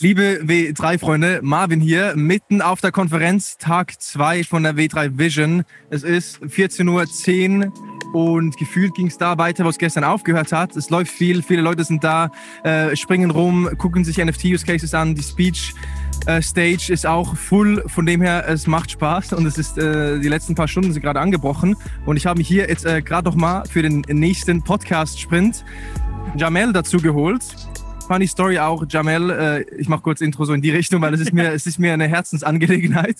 Liebe W3-Freunde, Marvin hier, mitten auf der Konferenz, Tag 2 von der W3 Vision. Es ist 14.10 Uhr und gefühlt ging es da weiter, was gestern aufgehört hat. Es läuft viel, viele Leute sind da, äh, springen rum, gucken sich NFT-Use-Cases an. Die Speech äh, Stage ist auch full, von dem her, es macht Spaß und es ist, äh, die letzten paar Stunden sind gerade angebrochen. Und ich habe mich hier jetzt äh, gerade noch mal für den nächsten Podcast-Sprint Jamel dazu geholt funny Story auch, Jamel. Äh, ich mache kurz Intro so in die Richtung, weil es ist mir, es ist mir eine Herzensangelegenheit.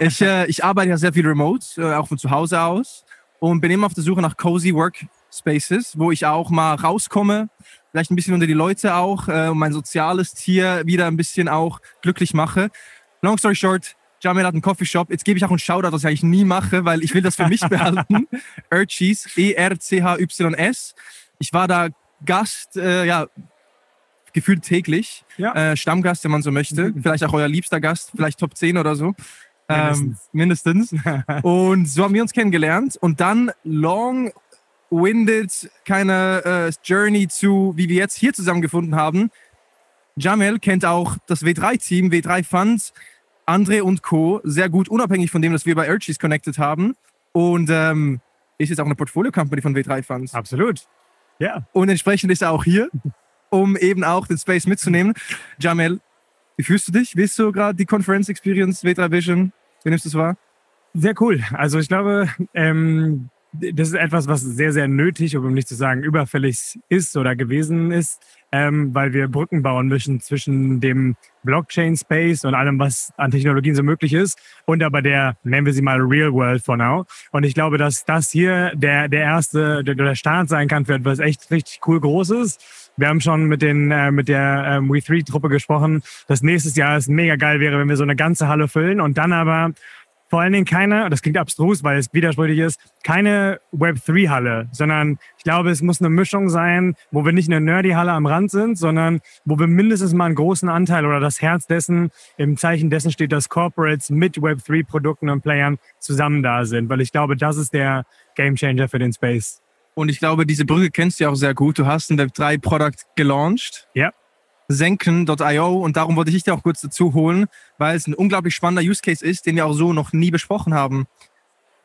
Ich, äh, ich arbeite ja sehr viel remote, äh, auch von zu Hause aus und bin immer auf der Suche nach cozy Workspaces, wo ich auch mal rauskomme, vielleicht ein bisschen unter die Leute auch äh, und mein soziales Tier wieder ein bisschen auch glücklich mache. Long story short, Jamel hat einen Coffeeshop. Jetzt gebe ich auch einen Shoutout, was ich eigentlich nie mache, weil ich will das für mich behalten. Erchys, E-R-C-H-Y-S. Ich war da Gast, äh, ja, gefühlt täglich. Ja. Äh, Stammgast, wenn man so möchte. Mhm. Vielleicht auch euer liebster Gast, vielleicht Top 10 oder so. Ähm, mindestens. und so haben wir uns kennengelernt. Und dann long-winded, keine äh, Journey zu, wie wir jetzt hier zusammengefunden haben. Jamel kennt auch das W3-Team, W3 Funds, André und Co. sehr gut, unabhängig von dem, dass wir bei Urchies connected haben. Und ähm, ist jetzt auch eine Portfolio-Company von W3 Funds. Absolut. Ja. Und entsprechend ist er auch hier um eben auch den Space mitzunehmen. Jamel, wie fühlst du dich? Wie ist so gerade die Conference Experience W3 Vision? Wie nimmst du es wahr? Sehr cool. Also ich glaube, ähm, das ist etwas, was sehr, sehr nötig, um nicht zu sagen überfällig ist oder gewesen ist, ähm, weil wir Brücken bauen müssen zwischen dem Blockchain-Space und allem, was an Technologien so möglich ist und aber der, nennen wir sie mal Real World for now. Und ich glaube, dass das hier der, der erste, der, der Start sein kann für etwas echt richtig cool Großes wir haben schon mit, den, äh, mit der ähm, We3-Truppe gesprochen, dass nächstes Jahr es mega geil wäre, wenn wir so eine ganze Halle füllen und dann aber vor allen Dingen keine, das klingt abstrus, weil es widersprüchlich ist, keine Web3-Halle, sondern ich glaube, es muss eine Mischung sein, wo wir nicht eine Nerdy-Halle am Rand sind, sondern wo wir mindestens mal einen großen Anteil oder das Herz dessen, im Zeichen dessen steht, dass Corporates mit Web3-Produkten und Playern zusammen da sind, weil ich glaube, das ist der Gamechanger für den Space. Und ich glaube, diese Brücke kennst du ja auch sehr gut. Du hast ein Web3-Produkt gelauncht. Ja. Senken.io und darum wollte ich dich auch kurz dazu holen, weil es ein unglaublich spannender Use Case ist, den wir auch so noch nie besprochen haben.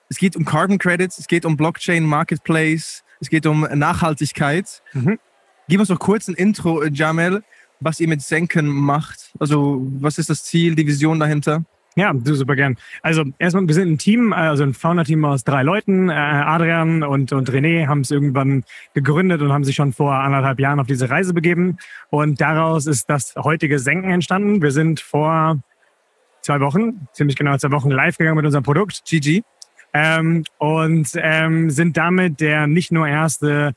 Es geht um Carbon Credits, es geht um Blockchain Marketplace, es geht um Nachhaltigkeit. Mhm. Gib uns doch kurz ein Intro, Jamel, was ihr mit Senken macht. Also, was ist das Ziel, die Vision dahinter? Ja, du super gern. Also erstmal, wir sind ein Team, also ein Founder-Team aus drei Leuten. Äh, Adrian und, und René haben es irgendwann gegründet und haben sich schon vor anderthalb Jahren auf diese Reise begeben. Und daraus ist das heutige Senken entstanden. Wir sind vor zwei Wochen, ziemlich genau zwei Wochen live gegangen mit unserem Produkt. GG. Ähm, und ähm, sind damit der nicht nur erste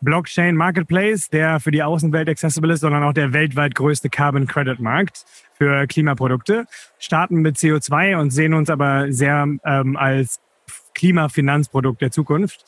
Blockchain Marketplace, der für die Außenwelt accessible ist, sondern auch der weltweit größte Carbon Credit Markt für Klimaprodukte. Starten mit CO2 und sehen uns aber sehr ähm, als Klimafinanzprodukt der Zukunft.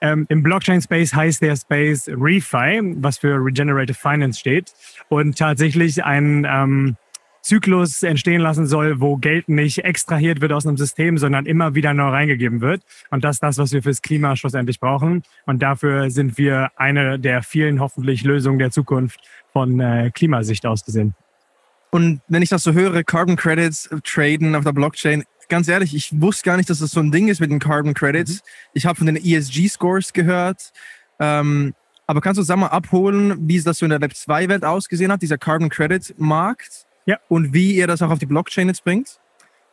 Ähm, Im Blockchain-Space heißt der Space ReFi, was für Regenerative Finance steht und tatsächlich ein ähm, Zyklus entstehen lassen soll, wo Geld nicht extrahiert wird aus einem System, sondern immer wieder neu reingegeben wird. Und das ist das, was wir fürs Klima schlussendlich brauchen. Und dafür sind wir eine der vielen hoffentlich Lösungen der Zukunft von äh, Klimasicht aus gesehen. Und wenn ich das so höre, Carbon Credits äh, traden auf der Blockchain, ganz ehrlich, ich wusste gar nicht, dass das so ein Ding ist mit den Carbon Credits. Mhm. Ich habe von den ESG-Scores gehört. Ähm, aber kannst du sag mal abholen, wie das so in der Web 2-Welt ausgesehen hat, dieser Carbon Credit-Markt? Ja. Und wie ihr das auch auf die Blockchain jetzt bringt?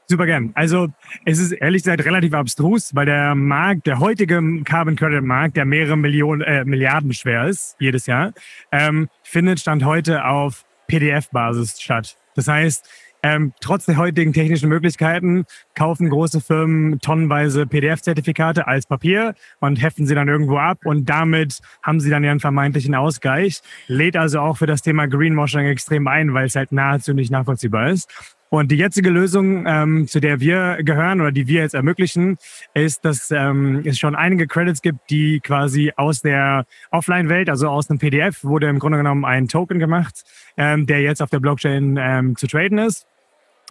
Super gern. Also es ist ehrlich gesagt relativ abstrus, weil der Markt, der heutige Carbon Credit Markt, der mehrere Millionen, äh, Milliarden schwer ist jedes Jahr, ähm, findet Stand heute auf PDF-Basis statt. Das heißt, ähm, trotz der heutigen technischen Möglichkeiten kaufen große Firmen tonnenweise PDF-Zertifikate als Papier und heften sie dann irgendwo ab und damit haben sie dann ihren vermeintlichen Ausgleich. Lädt also auch für das Thema Greenwashing extrem ein, weil es halt nahezu nicht nachvollziehbar ist. Und die jetzige Lösung, ähm, zu der wir gehören oder die wir jetzt ermöglichen, ist, dass ähm, es schon einige Credits gibt, die quasi aus der Offline-Welt, also aus einem PDF, wurde im Grunde genommen ein Token gemacht, ähm, der jetzt auf der Blockchain ähm, zu traden ist.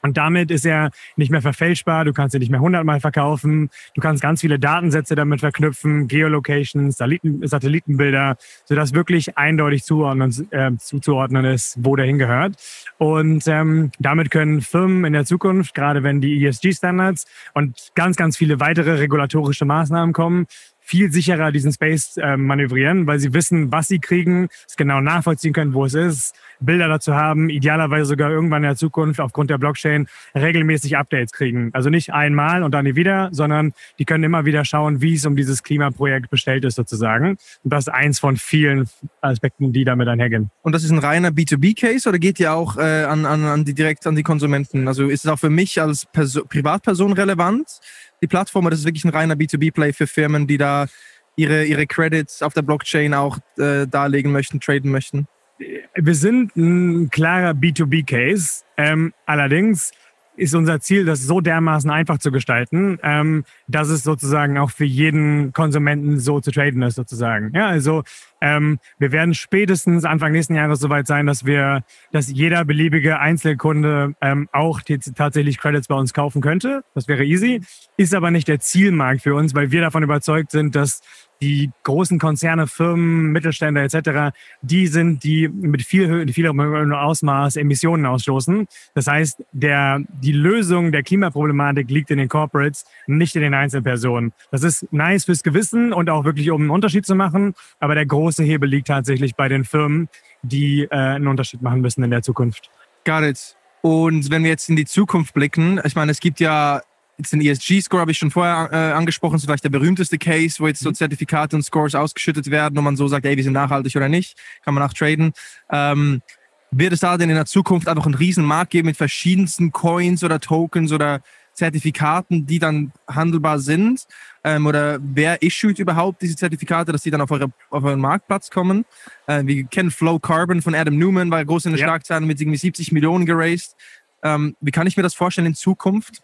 Und damit ist er nicht mehr verfälschbar. Du kannst ihn nicht mehr hundertmal verkaufen. Du kannst ganz viele Datensätze damit verknüpfen, Geolocations, Satellitenbilder, sodass wirklich eindeutig zuordnen, äh, zuzuordnen ist, wo der hingehört. Und ähm, damit können Firmen in der Zukunft, gerade wenn die ESG-Standards und ganz, ganz viele weitere regulatorische Maßnahmen kommen, viel sicherer diesen Space äh, manövrieren, weil sie wissen, was sie kriegen, es genau nachvollziehen können, wo es ist, Bilder dazu haben, idealerweise sogar irgendwann in der Zukunft aufgrund der Blockchain regelmäßig Updates kriegen. Also nicht einmal und dann nie wieder, sondern die können immer wieder schauen, wie es um dieses Klimaprojekt bestellt ist sozusagen. Und das ist eins von vielen Aspekten, die damit einhergehen. Und das ist ein reiner B2B-Case oder geht ihr auch äh, an, an, an die direkt an die Konsumenten? Also ist es auch für mich als Perso Privatperson relevant? Die Plattform oder ist wirklich ein reiner B2B-Play für Firmen, die da ihre, ihre Credits auf der Blockchain auch äh, darlegen möchten, traden möchten? Wir sind ein klarer B2B-Case. Ähm, allerdings ist unser Ziel, das so dermaßen einfach zu gestalten, ähm, dass es sozusagen auch für jeden Konsumenten so zu traden ist, sozusagen. Ja, also ähm, wir werden spätestens Anfang nächsten Jahres soweit sein, dass wir, dass jeder beliebige Einzelkunde ähm, auch tatsächlich Credits bei uns kaufen könnte. Das wäre easy, ist aber nicht der Zielmarkt für uns, weil wir davon überzeugt sind, dass die großen Konzerne, Firmen, Mittelständler etc., die sind, die mit viel, viel Ausmaß Emissionen ausstoßen. Das heißt, der, die Lösung der Klimaproblematik liegt in den Corporates, nicht in den Einzelpersonen. Das ist nice fürs Gewissen und auch wirklich, um einen Unterschied zu machen. Aber der große Hebel liegt tatsächlich bei den Firmen, die äh, einen Unterschied machen müssen in der Zukunft. Got it. Und wenn wir jetzt in die Zukunft blicken, ich meine, es gibt ja Jetzt den ESG-Score habe ich schon vorher äh, angesprochen, ist vielleicht der berühmteste Case, wo jetzt so mhm. Zertifikate und Scores ausgeschüttet werden und man so sagt, ey, wir sind nachhaltig oder nicht, kann man auch traden. Ähm, wird es da denn in der Zukunft einfach einen riesen Markt geben mit verschiedensten Coins oder Tokens oder Zertifikaten, die dann handelbar sind? Ähm, oder wer issued überhaupt diese Zertifikate, dass die dann auf, eure, auf euren Marktplatz kommen? Äh, wir kennen Flow Carbon von Adam Newman, war groß in den ja. Schlagzeilen mit irgendwie 70 Millionen geraced. Ähm, wie kann ich mir das vorstellen in Zukunft?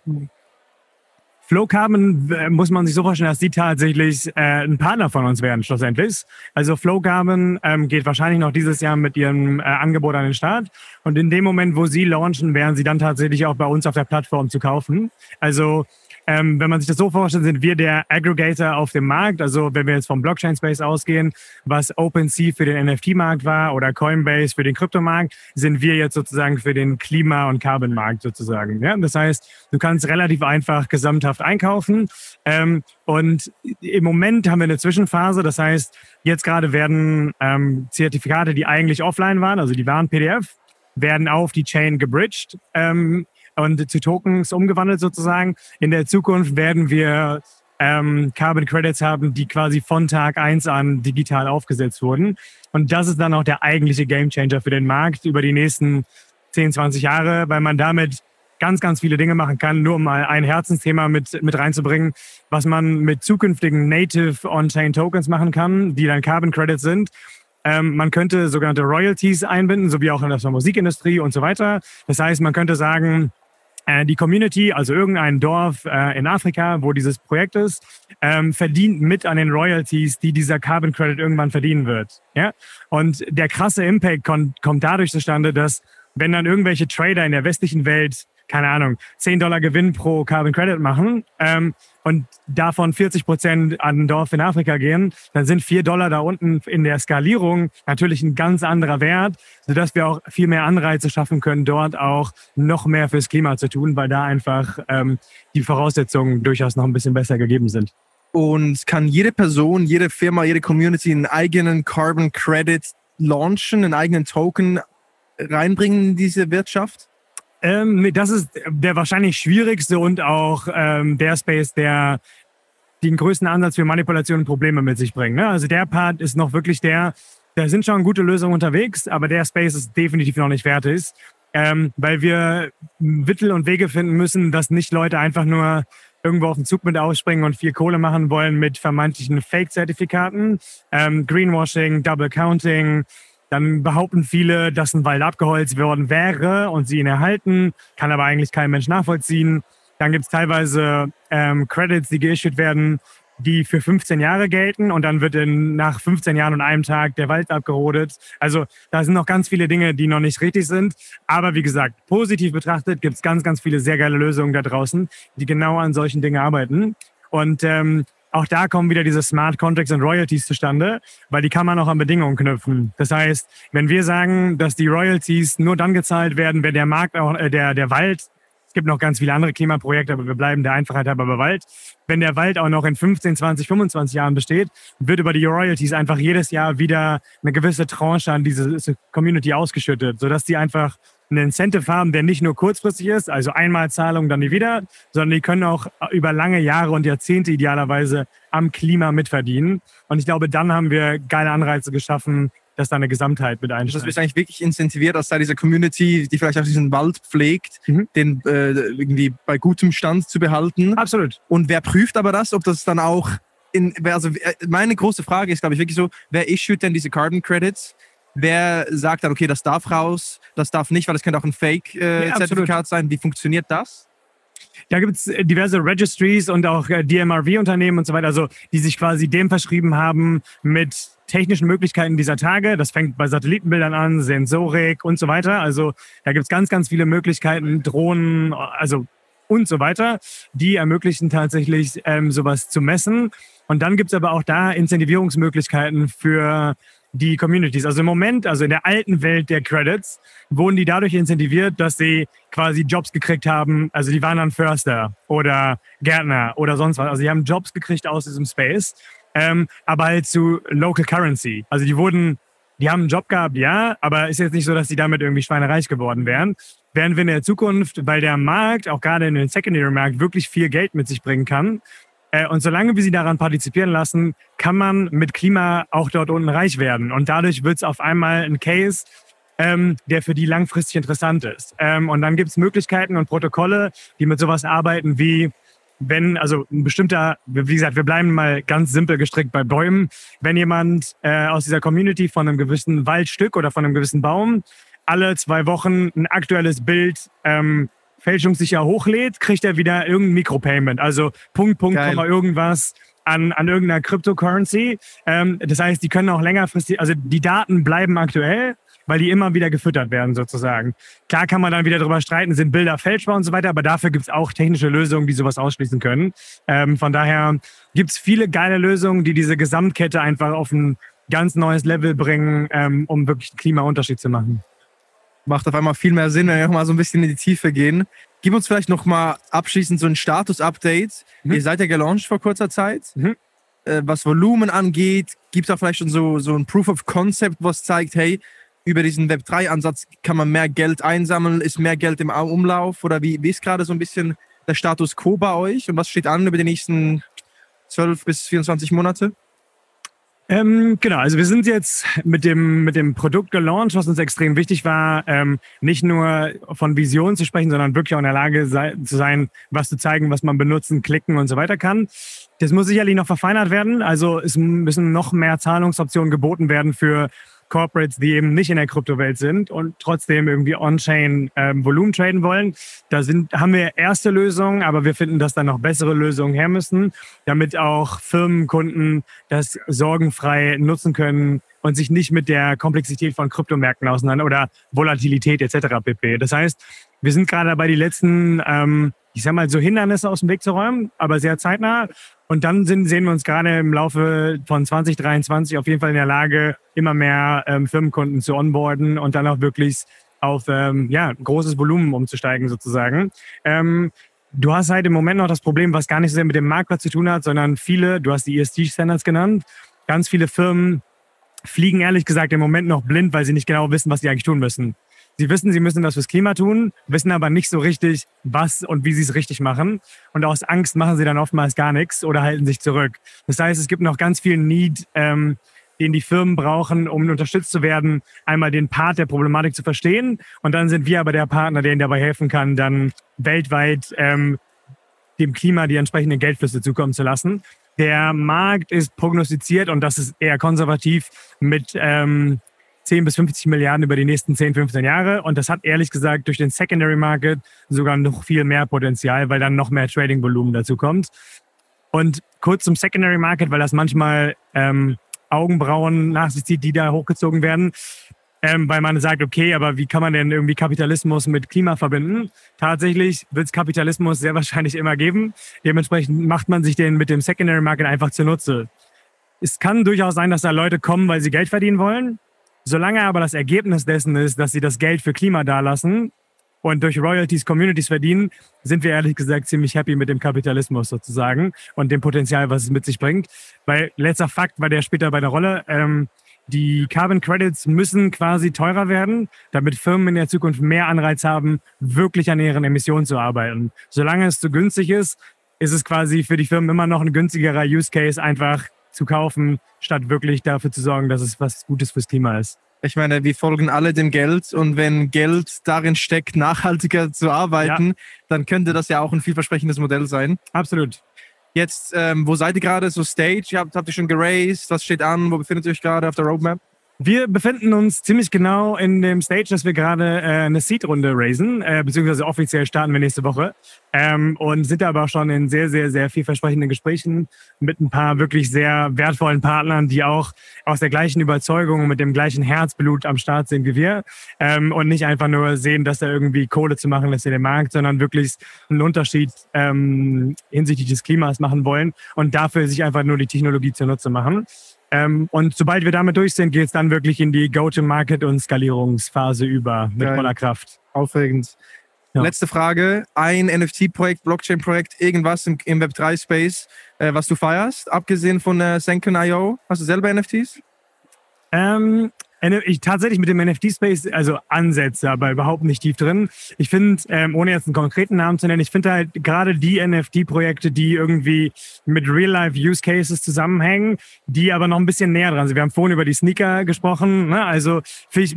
Flow Carbon äh, muss man sich so vorstellen, dass die tatsächlich äh, ein Partner von uns werden, schlussendlich. Also Flow Carbon ähm, geht wahrscheinlich noch dieses Jahr mit ihrem äh, Angebot an den Start. Und in dem Moment, wo sie launchen, werden sie dann tatsächlich auch bei uns auf der Plattform zu kaufen. Also ähm, wenn man sich das so vorstellt, sind wir der Aggregator auf dem Markt. Also wenn wir jetzt vom Blockchain-Space ausgehen, was OpenSea für den NFT-Markt war oder Coinbase für den Kryptomarkt, sind wir jetzt sozusagen für den Klima- und Carbon-Markt sozusagen. Ja? Das heißt, du kannst relativ einfach gesamthaft einkaufen. Ähm, und im Moment haben wir eine Zwischenphase. Das heißt, jetzt gerade werden ähm, Zertifikate, die eigentlich offline waren, also die waren PDF, werden auf die Chain gebridged. Ähm, und zu Tokens umgewandelt sozusagen. In der Zukunft werden wir ähm, Carbon Credits haben, die quasi von Tag eins an digital aufgesetzt wurden. Und das ist dann auch der eigentliche Gamechanger für den Markt über die nächsten 10, 20 Jahre, weil man damit ganz, ganz viele Dinge machen kann, nur um mal ein Herzensthema mit, mit reinzubringen, was man mit zukünftigen Native On-Chain Tokens machen kann, die dann Carbon Credits sind. Ähm, man könnte sogenannte Royalties einbinden, so wie auch in der Musikindustrie und so weiter. Das heißt, man könnte sagen, die Community, also irgendein Dorf äh, in Afrika, wo dieses Projekt ist, ähm, verdient mit an den Royalties, die dieser Carbon Credit irgendwann verdienen wird. Ja? Und der krasse Impact kommt dadurch zustande, dass wenn dann irgendwelche Trader in der westlichen Welt keine Ahnung, 10 Dollar Gewinn pro Carbon Credit machen ähm, und davon 40 Prozent an ein Dorf in Afrika gehen, dann sind 4 Dollar da unten in der Skalierung natürlich ein ganz anderer Wert, sodass wir auch viel mehr Anreize schaffen können, dort auch noch mehr fürs Klima zu tun, weil da einfach ähm, die Voraussetzungen durchaus noch ein bisschen besser gegeben sind. Und kann jede Person, jede Firma, jede Community einen eigenen Carbon Credit launchen, einen eigenen Token reinbringen in diese Wirtschaft? Ähm, das ist der wahrscheinlich schwierigste und auch ähm, der Space, der den größten Ansatz für Manipulation und Probleme mit sich bringt. Ne? Also der Part ist noch wirklich der, da sind schon gute Lösungen unterwegs, aber der Space ist definitiv noch nicht fertig, ähm, weil wir Mittel und Wege finden müssen, dass nicht Leute einfach nur irgendwo auf den Zug mit ausspringen und viel Kohle machen wollen mit vermeintlichen Fake-Zertifikaten, ähm, Greenwashing, Double Counting, dann behaupten viele, dass ein Wald abgeholzt worden wäre und sie ihn erhalten, kann aber eigentlich kein Mensch nachvollziehen. Dann gibt es teilweise ähm, Credits, die geissued werden, die für 15 Jahre gelten und dann wird in, nach 15 Jahren und einem Tag der Wald abgerodet. Also da sind noch ganz viele Dinge, die noch nicht richtig sind. Aber wie gesagt, positiv betrachtet gibt es ganz, ganz viele sehr geile Lösungen da draußen, die genau an solchen Dingen arbeiten. Und ähm, auch da kommen wieder diese Smart Contracts und Royalties zustande, weil die kann man auch an Bedingungen knüpfen. Das heißt, wenn wir sagen, dass die Royalties nur dann gezahlt werden, wenn der Markt auch, äh, der, der Wald es gibt noch ganz viele andere Klimaprojekte, aber wir bleiben der Einfachheit halber bei Wald. Wenn der Wald auch noch in 15, 20, 25 Jahren besteht, wird über die Royalties einfach jedes Jahr wieder eine gewisse Tranche an diese Community ausgeschüttet, sodass die einfach einen Incentive haben, der nicht nur kurzfristig ist, also einmal Zahlung, dann nie wieder, sondern die können auch über lange Jahre und Jahrzehnte idealerweise am Klima mitverdienen. Und ich glaube, dann haben wir geile Anreize geschaffen, dass da eine Gesamtheit mit einsteigt. Das wird eigentlich wirklich incentiviert, dass da diese Community, die vielleicht auch diesen Wald pflegt, mhm. den äh, irgendwie bei gutem Stand zu behalten. Absolut. Und wer prüft aber das, ob das dann auch in, also äh, meine große Frage ist, glaube ich, wirklich so, wer issued denn diese Carbon Credits? Wer sagt dann, okay, das darf raus, das darf nicht, weil es könnte auch ein Fake-Zertifikat äh, sein. Wie funktioniert das? Da gibt es äh, diverse Registries und auch äh, DMRV-Unternehmen und so weiter, also die sich quasi dem verschrieben haben mit technischen Möglichkeiten dieser Tage. Das fängt bei Satellitenbildern an, Sensorik und so weiter. Also da gibt es ganz, ganz viele Möglichkeiten, Drohnen, also und so weiter, die ermöglichen tatsächlich ähm, sowas zu messen. Und dann gibt es aber auch da Incentivierungsmöglichkeiten für die Communities. Also im Moment, also in der alten Welt der Credits, wurden die dadurch incentiviert, dass sie quasi Jobs gekriegt haben. Also die waren dann Förster oder Gärtner oder sonst was. Also die haben Jobs gekriegt aus diesem Space, ähm, aber halt zu Local Currency. Also die wurden, die haben einen Job gehabt, ja, aber ist jetzt nicht so, dass die damit irgendwie schweinereich geworden wären. Während wir in der Zukunft, weil der Markt, auch gerade in den Secondary-Markt, wirklich viel Geld mit sich bringen kann, und solange wir sie daran partizipieren lassen, kann man mit Klima auch dort unten reich werden. Und dadurch wird es auf einmal ein Case, ähm, der für die langfristig interessant ist. Ähm, und dann gibt es Möglichkeiten und Protokolle, die mit sowas arbeiten wie wenn, also ein bestimmter, wie gesagt, wir bleiben mal ganz simpel gestrickt bei Bäumen. Wenn jemand äh, aus dieser Community von einem gewissen Waldstück oder von einem gewissen Baum alle zwei Wochen ein aktuelles Bild ähm, fälschungssicher hochlädt, kriegt er wieder irgendein Mikropayment. Also Punkt, Punkt, Geil. Komma, irgendwas an, an irgendeiner Cryptocurrency. Ähm, das heißt, die können auch längerfristig, also die Daten bleiben aktuell, weil die immer wieder gefüttert werden sozusagen. Klar kann man dann wieder darüber streiten, sind Bilder fälschbar und so weiter, aber dafür gibt es auch technische Lösungen, die sowas ausschließen können. Ähm, von daher gibt es viele geile Lösungen, die diese Gesamtkette einfach auf ein ganz neues Level bringen, ähm, um wirklich einen Klimaunterschied zu machen macht auf einmal viel mehr Sinn, wenn wir noch mal so ein bisschen in die Tiefe gehen. Gib uns vielleicht noch mal abschließend so ein Status-Update. Mhm. Ihr seid ja gelauncht vor kurzer Zeit. Mhm. Äh, was Volumen angeht, gibt es auch vielleicht schon so, so ein Proof of Concept, was zeigt, hey, über diesen Web3-Ansatz kann man mehr Geld einsammeln, ist mehr Geld im Umlauf? Oder wie, wie ist gerade so ein bisschen der Status quo bei euch und was steht an über die nächsten 12 bis 24 Monate? Ähm, genau, also wir sind jetzt mit dem, mit dem Produkt gelauncht, was uns extrem wichtig war, ähm, nicht nur von Vision zu sprechen, sondern wirklich auch in der Lage sei, zu sein, was zu zeigen, was man benutzen, klicken und so weiter kann. Das muss sicherlich noch verfeinert werden. Also es müssen noch mehr Zahlungsoptionen geboten werden für Corporates, die eben nicht in der Kryptowelt sind und trotzdem irgendwie On-Chain ähm, Volumen traden wollen. Da sind, haben wir erste Lösungen, aber wir finden, dass da noch bessere Lösungen her müssen, damit auch Firmenkunden das sorgenfrei nutzen können und sich nicht mit der Komplexität von Kryptomärkten auseinander oder Volatilität etc. pp. Das heißt, wir sind gerade dabei, die letzten, ähm, ich sag mal, so Hindernisse aus dem Weg zu räumen, aber sehr zeitnah. Und dann sind, sehen wir uns gerade im Laufe von 2023 auf jeden Fall in der Lage, immer mehr ähm, Firmenkunden zu onboarden und dann auch wirklich auf ähm, ja, großes Volumen umzusteigen sozusagen. Ähm, du hast halt im Moment noch das Problem, was gar nicht so sehr mit dem Marktplatz zu tun hat, sondern viele, du hast die ESG-Standards genannt, ganz viele Firmen fliegen ehrlich gesagt im Moment noch blind, weil sie nicht genau wissen, was sie eigentlich tun müssen. Sie wissen, sie müssen das fürs Klima tun, wissen aber nicht so richtig, was und wie sie es richtig machen. Und aus Angst machen sie dann oftmals gar nichts oder halten sich zurück. Das heißt, es gibt noch ganz viel Need, ähm, den die Firmen brauchen, um unterstützt zu werden, einmal den Part der Problematik zu verstehen. Und dann sind wir aber der Partner, der ihnen dabei helfen kann, dann weltweit ähm, dem Klima die entsprechenden Geldflüsse zukommen zu lassen. Der Markt ist prognostiziert und das ist eher konservativ mit ähm, 10 bis 50 Milliarden über die nächsten 10, 15 Jahre. Und das hat ehrlich gesagt durch den Secondary Market sogar noch viel mehr Potenzial, weil dann noch mehr Trading-Volumen dazu kommt. Und kurz zum Secondary Market, weil das manchmal ähm, Augenbrauen nach sich zieht, die da hochgezogen werden. Ähm, weil man sagt, okay, aber wie kann man denn irgendwie Kapitalismus mit Klima verbinden? Tatsächlich wird es Kapitalismus sehr wahrscheinlich immer geben. Dementsprechend macht man sich den mit dem Secondary Market einfach zunutze. Es kann durchaus sein, dass da Leute kommen, weil sie Geld verdienen wollen. Solange aber das Ergebnis dessen ist, dass sie das Geld für Klima dalassen und durch Royalties Communities verdienen, sind wir ehrlich gesagt ziemlich happy mit dem Kapitalismus sozusagen und dem Potenzial, was es mit sich bringt. Weil letzter Fakt war der später bei der Rolle. Ähm, die Carbon Credits müssen quasi teurer werden, damit Firmen in der Zukunft mehr Anreiz haben, wirklich an ihren Emissionen zu arbeiten. Solange es zu günstig ist, ist es quasi für die Firmen immer noch ein günstigerer Use Case, einfach zu kaufen, statt wirklich dafür zu sorgen, dass es was Gutes fürs Klima ist. Ich meine, wir folgen alle dem Geld und wenn Geld darin steckt, nachhaltiger zu arbeiten, ja. dann könnte das ja auch ein vielversprechendes Modell sein. Absolut. Jetzt, ähm, wo seid ihr gerade? So Stage? Habt, habt ihr schon geraced? Was steht an? Wo befindet ihr euch gerade auf der Roadmap? Wir befinden uns ziemlich genau in dem Stage, dass wir gerade äh, eine Seed-Runde raisen, äh, beziehungsweise offiziell starten wir nächste Woche. Ähm, und sind aber schon in sehr, sehr, sehr vielversprechenden Gesprächen mit ein paar wirklich sehr wertvollen Partnern, die auch aus der gleichen Überzeugung und mit dem gleichen Herzblut am Start sind wie wir. Ähm, und nicht einfach nur sehen, dass da irgendwie Kohle zu machen ist in dem Markt, sondern wirklich einen Unterschied ähm, hinsichtlich des Klimas machen wollen und dafür sich einfach nur die Technologie zunutze machen. Ähm, und sobald wir damit durch sind, geht es dann wirklich in die Go-to-Market und Skalierungsphase über mit Geil. voller Kraft. Aufregend. Ja. Letzte Frage. Ein NFT-Projekt, Blockchain-Projekt, irgendwas im, im Web3-Space, äh, was du feierst, abgesehen von äh, Senken.io? Hast du selber NFTs? Ähm, ich tatsächlich mit dem NFT-Space, also Ansätze, aber überhaupt nicht tief drin. Ich finde, ähm, ohne jetzt einen konkreten Namen zu nennen, ich finde halt gerade die NFT-Projekte, die irgendwie mit Real-Life-Use-Cases zusammenhängen, die aber noch ein bisschen näher dran sind. Wir haben vorhin über die Sneaker gesprochen, ne? also finde ich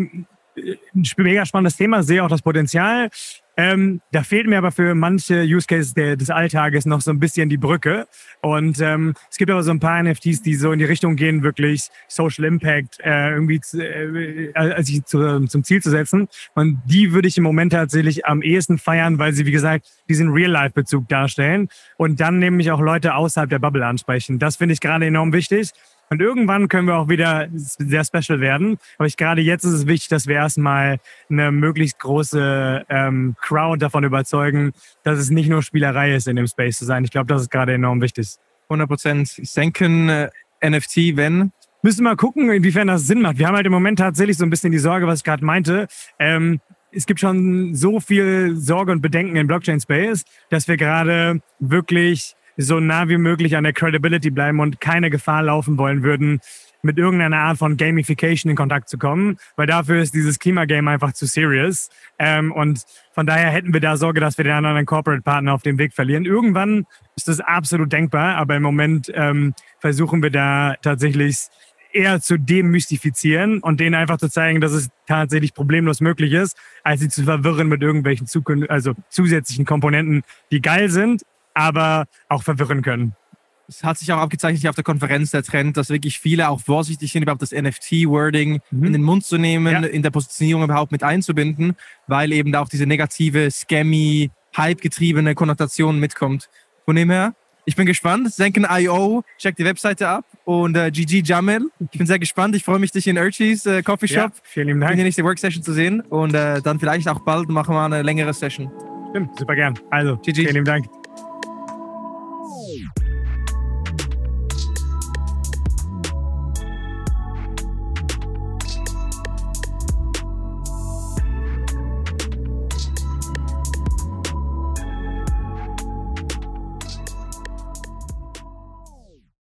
äh, ein mega spannendes Thema, sehe auch das Potenzial. Ähm, da fehlt mir aber für manche Use Cases der, des Alltages noch so ein bisschen die Brücke. Und ähm, es gibt aber so ein paar NFTs, die so in die Richtung gehen, wirklich Social Impact äh, irgendwie zu, äh, also zu, zum Ziel zu setzen. Und die würde ich im Moment tatsächlich am ehesten feiern, weil sie, wie gesagt, diesen Real-Life-Bezug darstellen und dann nämlich auch Leute außerhalb der Bubble ansprechen. Das finde ich gerade enorm wichtig. Und irgendwann können wir auch wieder sehr special werden. Aber ich, gerade jetzt ist es wichtig, dass wir erstmal eine möglichst große ähm, Crowd davon überzeugen, dass es nicht nur Spielerei ist, in dem Space zu sein. Ich glaube, das ist gerade enorm wichtig. 100 Prozent. Senken äh, NFT, wenn? Müssen wir mal gucken, inwiefern das Sinn macht. Wir haben halt im Moment tatsächlich so ein bisschen die Sorge, was ich gerade meinte. Ähm, es gibt schon so viel Sorge und Bedenken im Blockchain Space, dass wir gerade wirklich so nah wie möglich an der Credibility bleiben und keine Gefahr laufen wollen würden, mit irgendeiner Art von Gamification in Kontakt zu kommen, weil dafür ist dieses Klimagame einfach zu serious. Ähm, und von daher hätten wir da Sorge, dass wir den anderen Corporate Partner auf dem Weg verlieren. Irgendwann ist das absolut denkbar, aber im Moment ähm, versuchen wir da tatsächlich eher zu demystifizieren und denen einfach zu zeigen, dass es tatsächlich problemlos möglich ist, als sie zu verwirren mit irgendwelchen Zukün also zusätzlichen Komponenten, die geil sind, aber auch verwirren können. Es hat sich auch abgezeichnet hier auf der Konferenz der Trend, dass wirklich viele auch vorsichtig sind, überhaupt das NFT-Wording mhm. in den Mund zu nehmen, ja. in der Positionierung überhaupt mit einzubinden, weil eben da auch diese negative, scammy, hype-getriebene Konnotation mitkommt. Von dem her, ich bin gespannt. Senken.io, check die Webseite ab. Und äh, GG Jamil, ich bin sehr gespannt. Ich freue mich, dich in Urchis äh, Coffee Shop ja, vielen lieben Dank. in der nächsten Worksession zu sehen. Und äh, dann vielleicht auch bald machen wir eine längere Session. Stimmt, super gern. Also, GG. vielen lieben Dank.